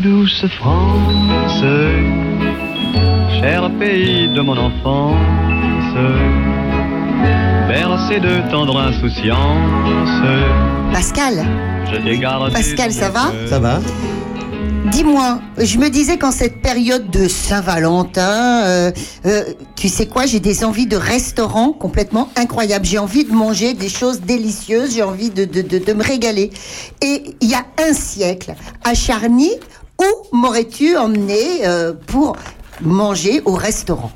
Douce France, cher pays de mon enfance, bercé de tendre insouciance. Pascal, Je Pascal, ça va. Ça va dis-moi, je me disais qu'en cette période de Saint-Valentin, euh, euh, tu sais quoi, j'ai des envies de restaurants complètement incroyables. J'ai envie de manger des choses délicieuses, j'ai envie de, de, de, de me régaler. Et il y a un siècle, à Charny, où m'aurais-tu emmené euh, pour manger au restaurant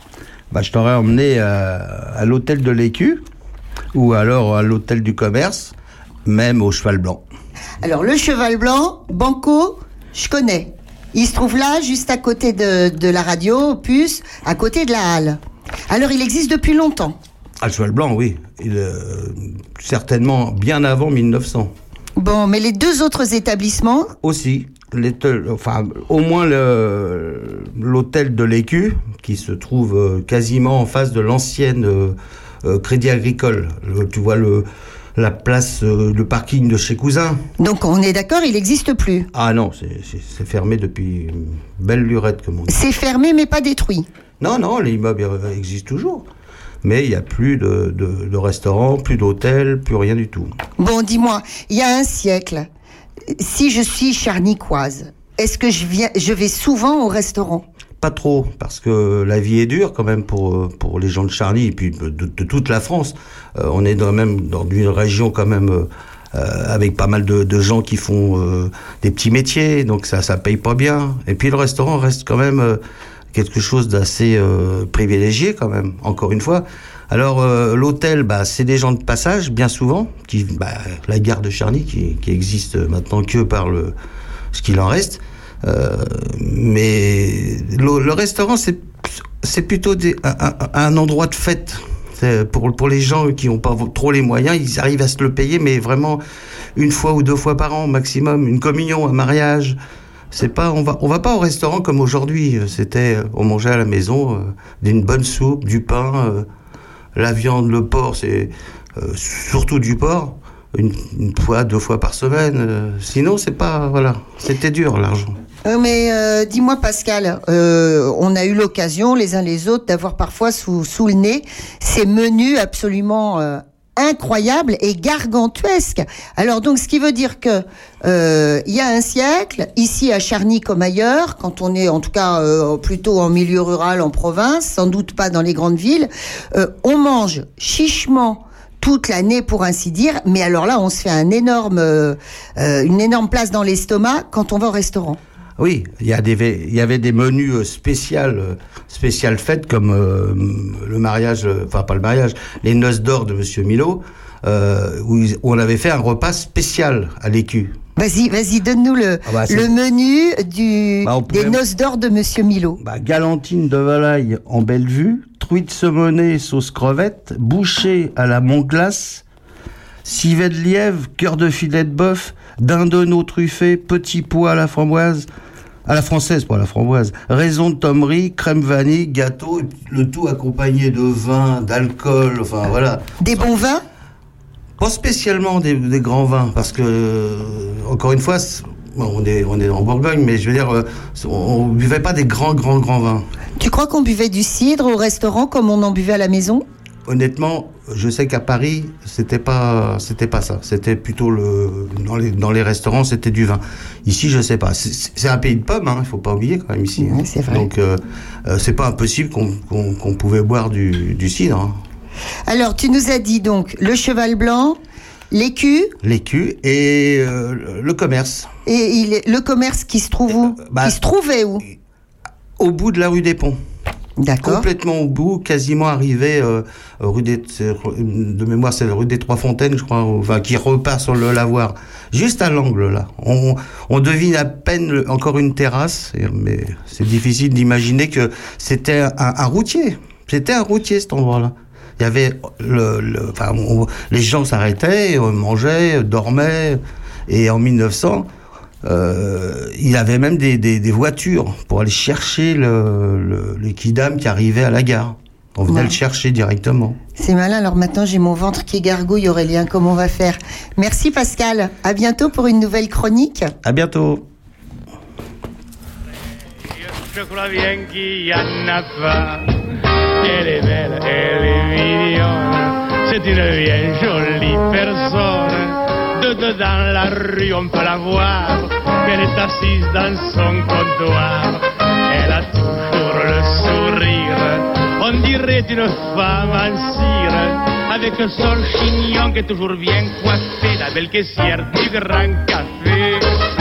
bah, Je t'aurais emmené à, à l'hôtel de l'Écu ou alors à l'hôtel du commerce, même au Cheval Blanc. Alors le cheval blanc, Banco, je connais. Il se trouve là, juste à côté de, de la radio, Puce, à côté de la halle. Alors il existe depuis longtemps. Ah, le Cheval Blanc, oui. Il, euh, certainement bien avant 1900. Bon, mais les deux autres établissements, Aussi, enfin, au moins l'hôtel de l'Écu, qui se trouve euh, quasiment en face de l'ancienne euh, euh, Crédit Agricole. Le- tu vois le, la place, euh, le parking de chez Cousin. donc on est d'accord, il n'existe plus. Ah non, c'est- fermé depuis une belle lurette, comme on dit. C'est fermé mais pas détruit. Non, non, l'immeuble existe toujours. Mais il n'y a plus de, de, de restaurant, plus d'hôtel, plus rien du tout. Bon, dis-moi, il y a un siècle, si je suis charnicoise, est-ce que je, viens, je vais souvent au restaurant? Pas trop, parce que la vie est dure quand même pour, pour les gens de Charny et puis de, toute la France. Euh, on est dans, même dans une région quand même euh, euh, avec pas mal de, gens qui font euh, des petits métiers, donc ça ça paye pas bien. Et puis le restaurant reste quand même euh, quelque chose d'assez privilégié quand même, encore une fois. Alors euh, l'hôtel, bah, c'est des gens de passage, bien souvent, qui, bah, la gare de Charny qui, existe maintenant que par le ce qu'il en reste. Euh, mais le, restaurant, c'est plutôt un, endroit de fête. Pour, les gens qui n'ont pas trop les moyens, ils arrivent à se le payer, mais vraiment une fois ou deux fois par an maximum, une communion, un mariage. C'est pas, on va, va pas au restaurant comme aujourd'hui. C'était, on mangeait à la maison euh, d'une bonne soupe, du pain, la viande, le porc, c'est euh, surtout du porc, une, une fois, deux fois par semaine. euh, sinon, c'est pas, voilà, c'était dur l'argent. Euh, mais euh, dis-moi Pascal, euh, on a eu l'occasion les uns les autres d'avoir parfois sous, sous le nez ces menus absolument incroyables et gargantuesques. Alors donc ce qui veut dire que euh, il y a un siècle, ici à Charny comme ailleurs, quand on est en tout cas euh, plutôt en milieu rural, en province, sans doute pas dans les grandes villes, euh, on mange chichement toute l'année pour ainsi dire, mais alors là on se fait un énorme, euh, euh, une énorme place dans l'estomac quand on va au restaurant. Oui, il y, a des, il y avait des menus euh, spéciales, euh, spéciales fêtes comme euh, le mariage, enfin pas le mariage, les noces d'or de Monsieur Milo, euh, où, ils- où on avait fait un repas spécial à l'écu. Vas-y, vas-y, donne-nous le, Ah bah, le menu du, Bah, des noces d'or de Monsieur Milo. Bah, galantine de volaille en belle vue, truite saumonée sauce crevette, bouchée à la montglace, civet de lièvre, cœur de filet de bœuf, dindonneau truffé, petit pois à la framboise, à la française pour la framboise, raison de tommerie, crème vanille, gâteau, le tout accompagné de vin, d'alcool, enfin voilà. Des bons vins Pas spécialement des, des grands vins, parce que, euh, encore une fois, on est, on est en Bourgogne, mais je veux dire, euh, on, on buvait pas des grands, grands, grands vins. Tu crois qu'on buvait du cidre au restaurant comme on en buvait à la maison? Honnêtement, je sais qu'à Paris, c'était pas, c'était pas ça. C'était plutôt le, dans les, dans les restaurants, c'était du vin. Ici, je sais pas. C'est- un pays de pommes, hein, il faut pas oublier quand même ici. Ouais, hein. c'est vrai. Donc, euh, euh, c'est pas impossible qu'on qu'on- qu'on pouvait boire du, du cidre. hein. Alors, tu nous as dit donc le cheval blanc, l'écu L'écu et euh, le- commerce. et il est- le commerce qui se trouve où? Bah, Qui se trouvait où? Au bout de la rue des Ponts. Complètement au bout, quasiment arrivé euh, rue des, de mémoire, c'est rue des Trois Fontaines, je crois, enfin, qui repart sur le lavoir, juste à l'angle là. On, on devine à peine encore une terrasse, mais c'est difficile d'imaginer que c'était un, un routier. C'était un routier cet endroit-là. Il y avait le, le- enfin, les gens s'arrêtaient, euh, mangeaient, dormaient, et en 1900. Euh, il avait même des, des, des voitures pour aller chercher le, le, le kidam qui arrivait à la gare. On venait Ouais. le chercher directement. C'est malin, alors maintenant j'ai mon ventre qui gargouille, Aurélien, comment on va faire? Merci Pascal, à bientôt pour une nouvelle chronique. À bientôt. je crois bien qu'il y en a pas. Elle est belle, elle est mignonne, c'est une bien jolie personne. De dedans la rue, on peut la voir, elle est assise dans son comptoir. Elle a toujours le sourire, on dirait une femme en cire, avec son chignon qui est toujours bien coiffé, la belle caissière du grand café.